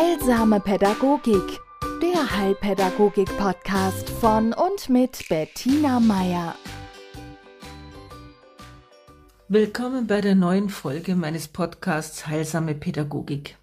Heilsame Pädagogik, der Heilpädagogik-Podcast von und mit Bettina Meier. Willkommen bei der neuen Folge meines Podcasts Heilsame Pädagogik.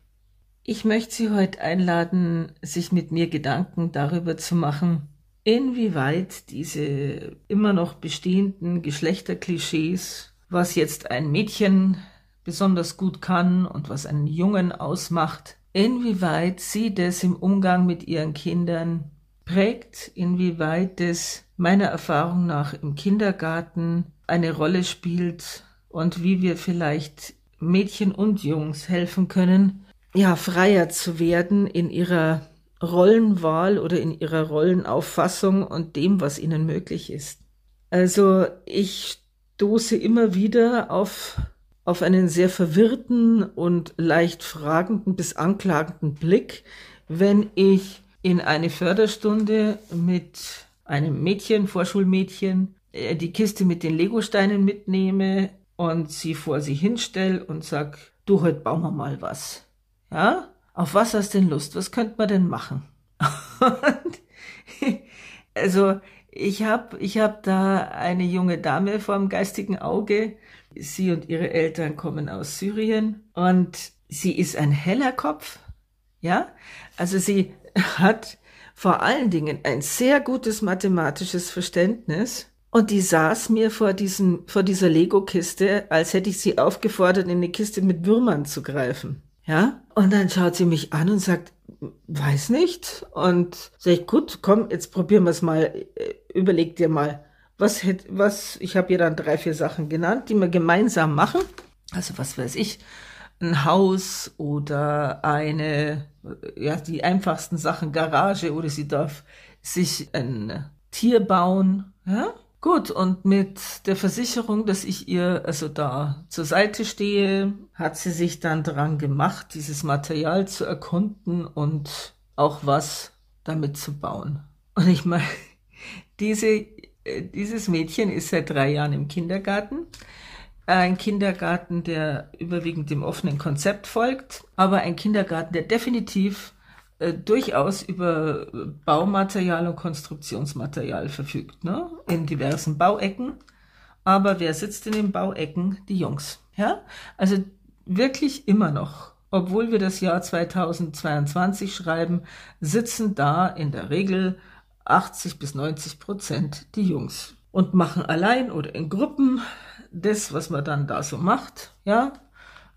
Ich möchte Sie heute einladen, sich mit mir Gedanken darüber zu machen, inwieweit diese immer noch bestehenden Geschlechterklischees, was jetzt ein Mädchen besonders gut kann und was einen Jungen ausmacht, inwieweit sie das im Umgang mit ihren Kindern prägt, inwieweit das meiner Erfahrung nach im Kindergarten eine Rolle spielt und wie wir vielleicht Mädchen und Jungs helfen können, ja, freier zu werden in ihrer Rollenwahl oder in ihrer Rollenauffassung und dem, was ihnen möglich ist. Also ich stoße immer wieder auf auf einen sehr verwirrten und leicht fragenden bis anklagenden Blick, wenn ich in eine Förderstunde mit einem Mädchen, Vorschulmädchen, äh, die Kiste mit den Legosteinen mitnehme und sie vor sie hinstelle und sag, du, heute bauen wir mal was. Ja? Auf was hast denn Lust? Was könnte man denn machen? also, ich habe ich hab da eine junge Dame vor dem geistigen Auge, Sie und ihre Eltern kommen aus Syrien und sie ist ein heller Kopf. Ja, also sie hat vor allen Dingen ein sehr gutes mathematisches Verständnis. Und die saß mir vor diesem, vor dieser Lego-Kiste, als hätte ich sie aufgefordert, in eine Kiste mit Würmern zu greifen. Ja? Und dann schaut sie mich an und sagt, weiß nicht. Und sag ich, gut, komm, jetzt probieren wir es mal. Äh, überleg dir mal, was hätte, was, ich habe ihr dann drei, vier Sachen genannt, die wir gemeinsam machen. Also was weiß ich, ein Haus oder eine, ja, die einfachsten Sachen, Garage oder sie darf sich ein Tier bauen, ja. Gut, und mit der Versicherung, dass ich ihr also da zur Seite stehe, hat sie sich dann dran gemacht, dieses Material zu erkunden und auch was damit zu bauen. Und ich meine, diese dieses Mädchen ist seit drei Jahren im Kindergarten. Ein Kindergarten, der überwiegend dem offenen Konzept folgt, aber ein Kindergarten, der definitiv äh, durchaus über Baumaterial und Konstruktionsmaterial verfügt, ne? in diversen Bauecken. Aber wer sitzt in den Bauecken? Die Jungs. Ja, also wirklich immer noch, obwohl wir das Jahr 2022 schreiben, sitzen da in der Regel 80 bis 90 Prozent die Jungs und machen allein oder in Gruppen das, was man dann da so macht, ja,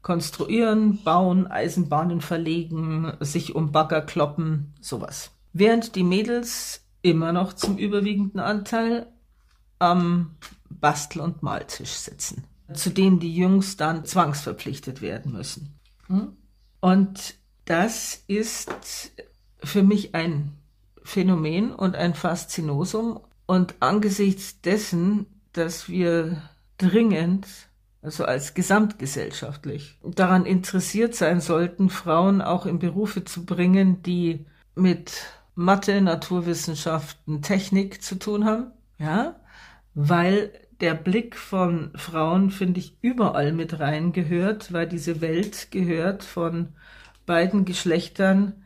konstruieren, bauen, Eisenbahnen verlegen, sich um Bagger kloppen, sowas. Während die Mädels immer noch zum überwiegenden Anteil am Bastel- und Maltisch sitzen, zu denen die Jungs dann zwangsverpflichtet werden müssen. Hm? Und das ist für mich ein Phänomen und ein Faszinosum. Und angesichts dessen, dass wir dringend, also als gesamtgesellschaftlich, daran interessiert sein sollten, Frauen auch in Berufe zu bringen, die mit Mathe, Naturwissenschaften, Technik zu tun haben, ja, weil der Blick von Frauen, finde ich, überall mit rein gehört, weil diese Welt gehört von beiden Geschlechtern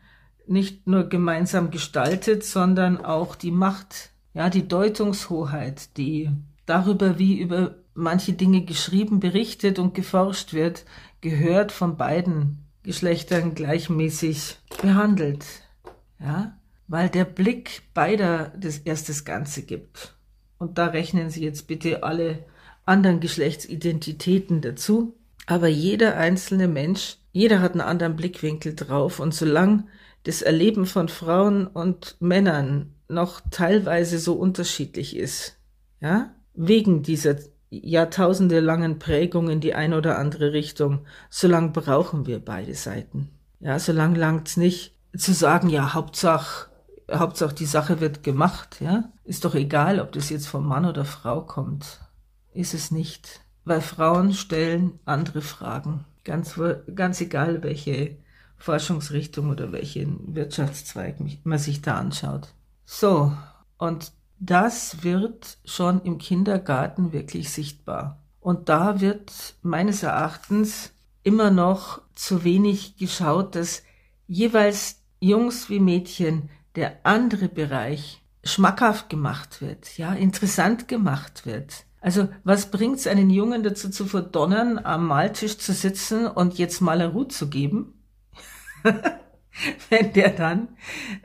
nicht nur gemeinsam gestaltet, sondern auch die Macht, ja, die Deutungshoheit, die darüber, wie über manche Dinge geschrieben, berichtet und geforscht wird, gehört von beiden Geschlechtern gleichmäßig behandelt. Ja, weil der Blick beider das erst Ganze gibt. Und da rechnen Sie jetzt bitte alle anderen Geschlechtsidentitäten dazu. Aber jeder einzelne Mensch, jeder hat einen anderen Blickwinkel drauf. Und solange das Erleben von Frauen und Männern noch teilweise so unterschiedlich ist, ja, wegen dieser jahrtausendelangen Prägung in die eine oder andere Richtung, so lang brauchen wir beide Seiten. Ja, so lang langt's nicht zu sagen, ja, Hauptsache, Hauptsache die Sache wird gemacht, ja. Ist doch egal, ob das jetzt vom Mann oder Frau kommt. Ist es nicht. Weil Frauen stellen andere Fragen. Ganz, ganz egal, welche Forschungsrichtung oder welchen Wirtschaftszweig man sich da anschaut. So, und das wird schon im Kindergarten wirklich sichtbar. Und da wird meines Erachtens immer noch zu wenig geschaut, dass jeweils Jungs wie Mädchen der andere Bereich schmackhaft gemacht wird, ja, interessant gemacht wird. Also was bringt's einen Jungen dazu zu verdonnern, am Maltisch zu sitzen und jetzt Malerut zu geben? Wenn der dann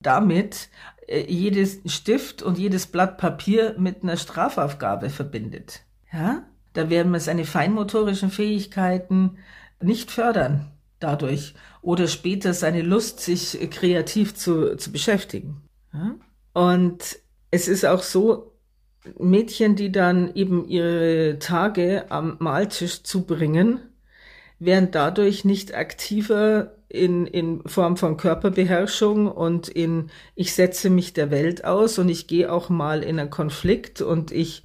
damit äh, jedes Stift und jedes Blatt Papier mit einer Strafaufgabe verbindet. Ja? Da werden wir seine feinmotorischen Fähigkeiten nicht fördern dadurch oder später seine Lust, sich kreativ zu, zu beschäftigen. Ja? Und es ist auch so, Mädchen, die dann eben ihre Tage am Maltisch zubringen, werden dadurch nicht aktiver in, in Form von Körperbeherrschung und in ich setze mich der Welt aus und ich gehe auch mal in einen Konflikt und ich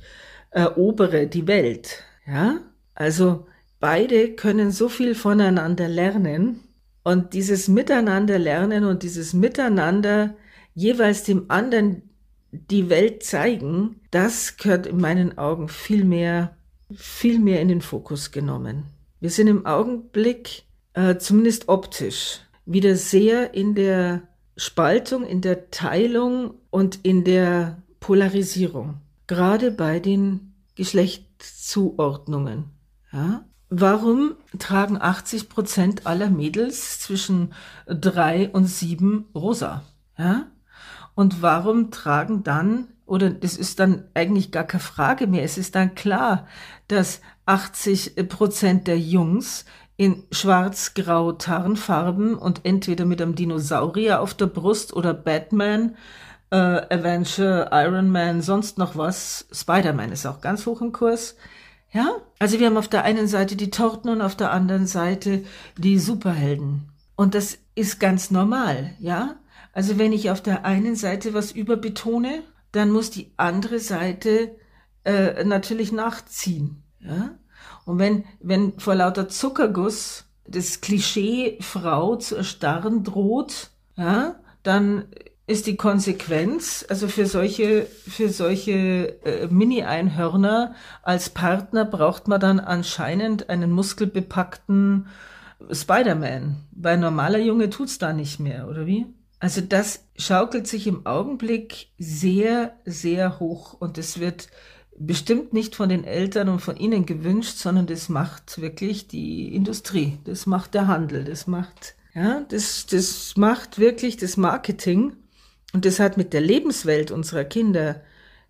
erobere die Welt. Ja? Also beide können so viel voneinander lernen und dieses Miteinander lernen und dieses Miteinander jeweils dem anderen die Welt zeigen, das gehört in meinen Augen viel mehr, viel mehr in den Fokus genommen. Wir sind im Augenblick, äh, zumindest optisch, wieder sehr in der Spaltung, in der Teilung und in der Polarisierung. Gerade bei den Geschlechtszuordnungen. Ja? Warum tragen 80 Prozent aller Mädels zwischen drei und sieben rosa? Ja? Und warum tragen dann, oder das ist dann eigentlich gar keine Frage mehr, es ist dann klar, dass 80 Prozent der Jungs in schwarz-grau Tarnfarben und entweder mit einem Dinosaurier auf der Brust oder Batman, äh, Avenger, Iron Man, sonst noch was. Spider-Man ist auch ganz hoch im Kurs. Ja, also wir haben auf der einen Seite die Torten und auf der anderen Seite die Superhelden. Und das ist ganz normal, ja. Also wenn ich auf der einen Seite was überbetone, dann muss die andere Seite äh, natürlich nachziehen. Ja? Und wenn, wenn vor lauter Zuckerguss das Klischee Frau zu erstarren droht, ja, dann ist die Konsequenz, also für solche, für solche äh, Mini-Einhörner als Partner braucht man dann anscheinend einen muskelbepackten Spider-Man. Bei normaler Junge tut's da nicht mehr, oder wie? Also das schaukelt sich im Augenblick sehr, sehr hoch und es wird bestimmt nicht von den Eltern und von ihnen gewünscht, sondern das macht wirklich die Industrie, das macht der Handel, das macht, ja, das, das macht wirklich das Marketing und das hat mit der Lebenswelt unserer Kinder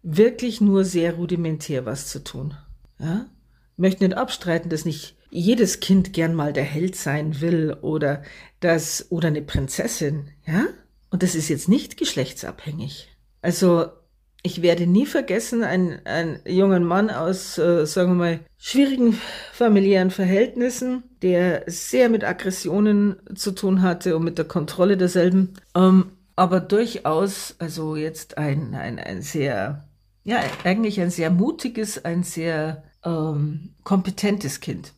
wirklich nur sehr rudimentär was zu tun. Ja? Ich möchte nicht abstreiten, dass nicht jedes Kind gern mal der Held sein will oder das oder eine Prinzessin, ja? Und das ist jetzt nicht geschlechtsabhängig. Also ich werde nie vergessen, ein, ein jungen Mann aus, äh, sagen wir mal, schwierigen familiären Verhältnissen, der sehr mit Aggressionen zu tun hatte und mit der Kontrolle derselben, ähm, aber durchaus, also jetzt ein, ein, ein sehr, ja, eigentlich ein sehr mutiges, ein sehr ähm, kompetentes Kind.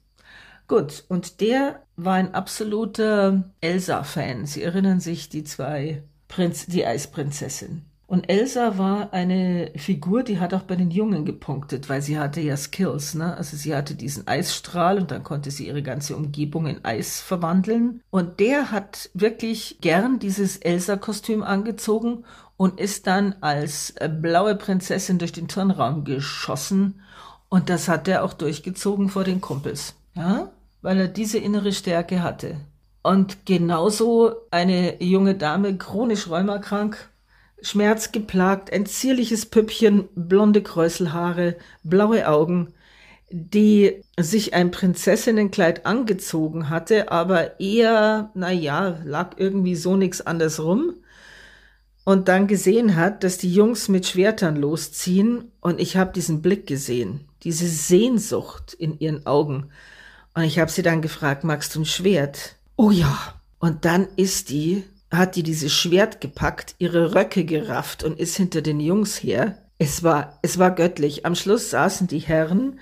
Gut, und der war ein absoluter Elsa-Fan. Sie erinnern sich, die zwei Prinz, die Eisprinzessin. Und Elsa war eine Figur, die hat auch bei den Jungen gepunktet, weil sie hatte ja Skills, ne? Also sie hatte diesen Eisstrahl und dann konnte sie ihre ganze Umgebung in Eis verwandeln. Und der hat wirklich gern dieses Elsa-Kostüm angezogen und ist dann als äh, blaue Prinzessin durch den Turnraum geschossen. Und das hat er auch durchgezogen vor den Kumpels, ja? Weil er diese innere Stärke hatte. Und genauso eine junge Dame, chronisch rheumakrank, schmerzgeplagt, ein zierliches Püppchen, blonde Kräuselhaare, blaue Augen, die sich ein Prinzessinnenkleid angezogen hatte, aber eher, na ja, lag irgendwie so nix anders rum. Und dann gesehen hat, dass die Jungs mit Schwertern losziehen und ich habe diesen Blick gesehen, diese Sehnsucht in ihren Augen. Und ich habe sie dann gefragt, magst du ein Schwert? Oh ja. Und dann ist die, hat die dieses Schwert gepackt, ihre Röcke gerafft und ist hinter den Jungs her. Es war, es war göttlich. Am Schluss saßen die Herren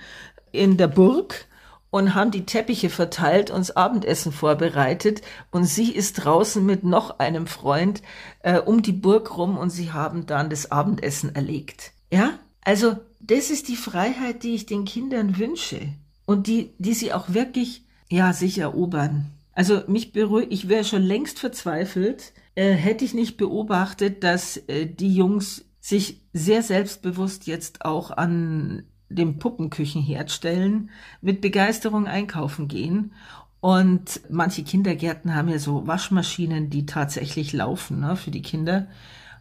in der Burg und haben die Teppiche verteilt, uns Abendessen vorbereitet und sie ist draußen mit noch einem Freund äh, um die Burg rum und sie haben dann das Abendessen erlegt. Ja, also das ist die Freiheit, die ich den Kindern wünsche und die, die sie auch wirklich, ja, sich erobern. Also mich beruhigt, ich wäre schon längst verzweifelt, äh, hätte ich nicht beobachtet, dass äh, die Jungs sich sehr selbstbewusst jetzt auch an dem Puppenküchenherd stellen, mit Begeisterung einkaufen gehen. Und manche Kindergärten haben ja so Waschmaschinen, die tatsächlich laufen ne, für die Kinder.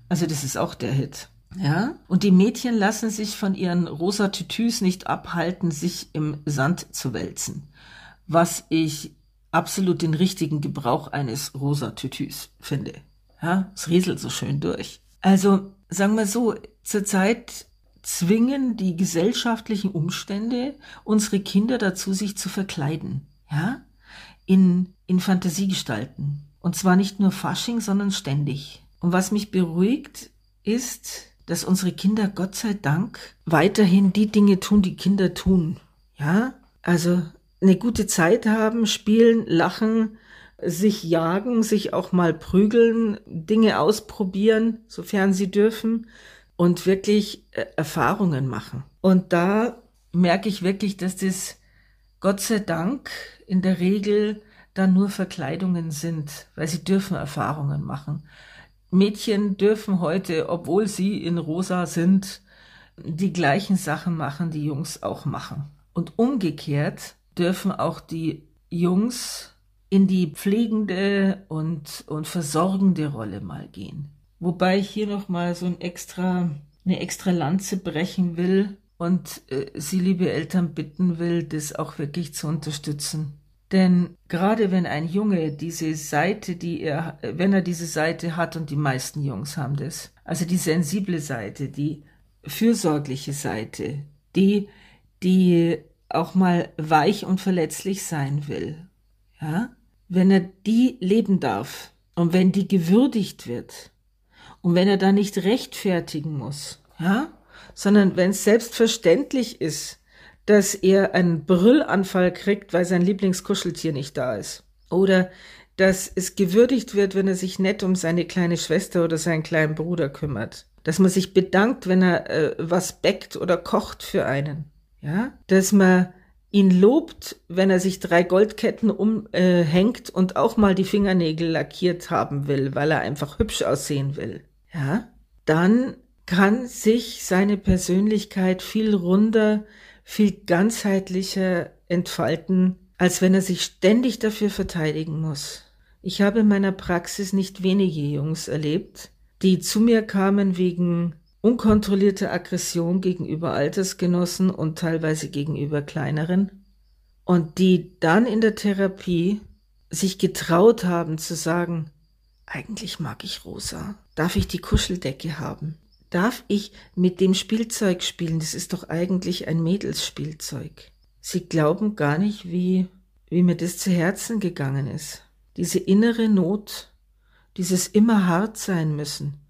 Also das ist auch der Hit. Ja, und die Mädchen lassen sich von ihren rosa Tütüs nicht abhalten, sich im Sand zu wälzen. Was ich absolut den richtigen Gebrauch eines rosa Tütüs finde. Ja, es rieselt so schön durch. Also, sagen wir so, zurzeit zwingen die gesellschaftlichen Umstände unsere Kinder dazu, sich zu verkleiden. Ja, in, in Fantasiegestalten. Und zwar nicht nur Fasching, sondern ständig. Und was mich beruhigt, ist, dass unsere Kinder Gott sei Dank weiterhin die Dinge tun, die Kinder tun. Ja, also eine gute Zeit haben, spielen, lachen, sich jagen, sich auch mal prügeln, Dinge ausprobieren, sofern sie dürfen und wirklich äh, Erfahrungen machen. Und da merke ich wirklich, dass das Gott sei Dank in der Regel dann nur Verkleidungen sind, weil sie dürfen Erfahrungen machen. Mädchen dürfen heute, obwohl sie in rosa sind, die gleichen Sachen machen, die Jungs auch machen. Und umgekehrt dürfen auch die Jungs in die pflegende und, und versorgende Rolle mal gehen. Wobei ich hier nochmal so ein extra, eine extra Lanze brechen will und äh, Sie, liebe Eltern, bitten will, das auch wirklich zu unterstützen. Denn gerade wenn ein Junge diese Seite, die er, wenn er diese Seite hat, und die meisten Jungs haben das, also die sensible Seite, die fürsorgliche Seite, die, die auch mal weich und verletzlich sein will, ja, wenn er die leben darf und wenn die gewürdigt wird und wenn er da nicht rechtfertigen muss, ja, sondern wenn es selbstverständlich ist, dass er einen Brüllanfall kriegt, weil sein Lieblingskuscheltier nicht da ist. Oder dass es gewürdigt wird, wenn er sich nett um seine kleine Schwester oder seinen kleinen Bruder kümmert. Dass man sich bedankt, wenn er äh, was bäckt oder kocht für einen. Ja, dass man ihn lobt, wenn er sich drei Goldketten umhängt äh, und auch mal die Fingernägel lackiert haben will, weil er einfach hübsch aussehen will. Ja, dann kann sich seine Persönlichkeit viel runder, viel ganzheitlicher entfalten, als wenn er sich ständig dafür verteidigen muss. Ich habe in meiner Praxis nicht wenige Jungs erlebt, die zu mir kamen wegen unkontrollierter Aggression gegenüber Altersgenossen und teilweise gegenüber kleineren und die dann in der Therapie sich getraut haben zu sagen, eigentlich mag ich Rosa. Darf ich die Kuscheldecke haben? Darf ich mit dem Spielzeug spielen? Das ist doch eigentlich ein Mädelsspielzeug. Sie glauben gar nicht, wie, wie mir das zu Herzen gegangen ist. Diese innere Not, dieses immer hart sein müssen,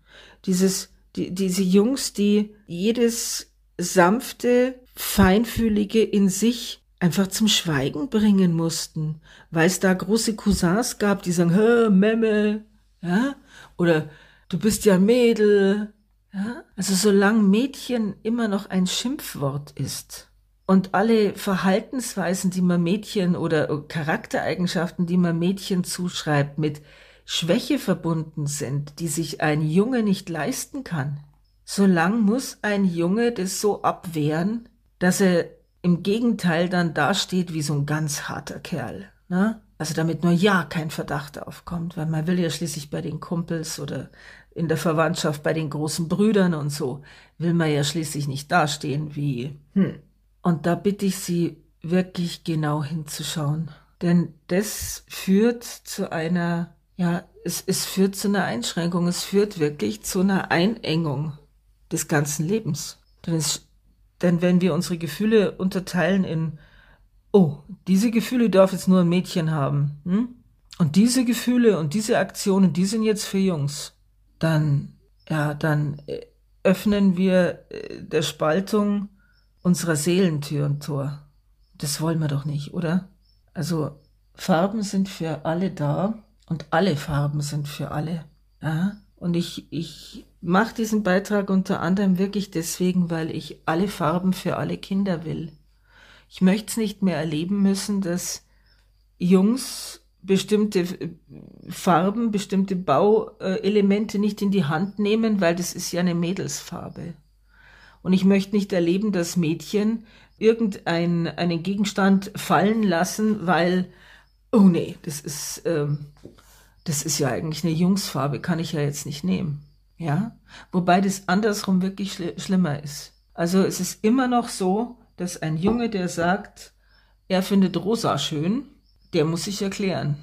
dieses, die, diese Jungs, die jedes sanfte, feinfühlige in sich einfach zum Schweigen bringen mussten, weil es da große Cousins gab, die sagen, Hä, Memme, ja, oder du bist ja Mädel, ja? Also solange Mädchen immer noch ein Schimpfwort ist und alle Verhaltensweisen, die man Mädchen oder Charaktereigenschaften, die man Mädchen zuschreibt, mit Schwäche verbunden sind, die sich ein Junge nicht leisten kann, solang muss ein Junge das so abwehren, dass er im Gegenteil dann dasteht wie so ein ganz harter Kerl. Ne? Also damit nur ja kein Verdacht aufkommt, weil man will ja schließlich bei den Kumpels oder in der Verwandtschaft bei den großen Brüdern und so, will man ja schließlich nicht dastehen wie, hm. Und da bitte ich Sie wirklich genau hinzuschauen. Denn das führt zu einer, ja, es, es führt zu einer Einschränkung, es führt wirklich zu einer Einengung des ganzen Lebens. Denn, es, denn wenn wir unsere Gefühle unterteilen in, oh, diese Gefühle darf jetzt nur ein Mädchen haben, hm? und diese Gefühle und diese Aktionen, die sind jetzt für Jungs dann, ja, dann äh, öffnen wir äh, der Spaltung unserer Seelentür und Tor. Das wollen wir doch nicht, oder? Also Farben sind für alle da und alle Farben sind für alle. Ja? Und ich, ich mache diesen Beitrag unter anderem wirklich deswegen, weil ich alle Farben für alle Kinder will. Ich möchte es nicht mehr erleben müssen, dass Jungs bestimmte äh, Farben, bestimmte Bauelemente nicht in die Hand nehmen, weil das ist ja eine Mädelsfarbe. Und ich möchte nicht erleben, dass Mädchen irgendeinen einen Gegenstand fallen lassen, weil, oh nee, das ist, ähm, das ist ja eigentlich eine Jungsfarbe, kann ich ja jetzt nicht nehmen. Ja? Wobei das andersrum wirklich schl schlimmer ist. Also es ist immer noch so, dass ein Junge, der sagt, er findet rosa schön, der muss sich erklären.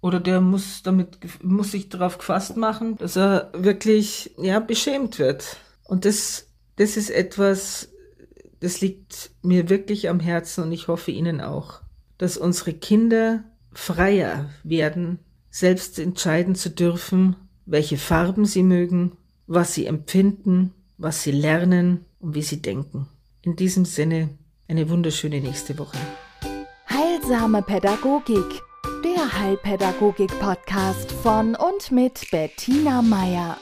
Oder der muss damit, muss sich darauf gefasst machen, dass er wirklich, ja, beschämt wird. Und das, das ist etwas, das liegt mir wirklich am Herzen und ich hoffe Ihnen auch, dass unsere Kinder freier werden, selbst entscheiden zu dürfen, welche Farben sie mögen, was sie empfinden, was sie lernen und wie sie denken. In diesem Sinne eine wunderschöne nächste Woche. Heilsame Pädagogik, der Heilpädagogik-Podcast von und mit Bettina Meier.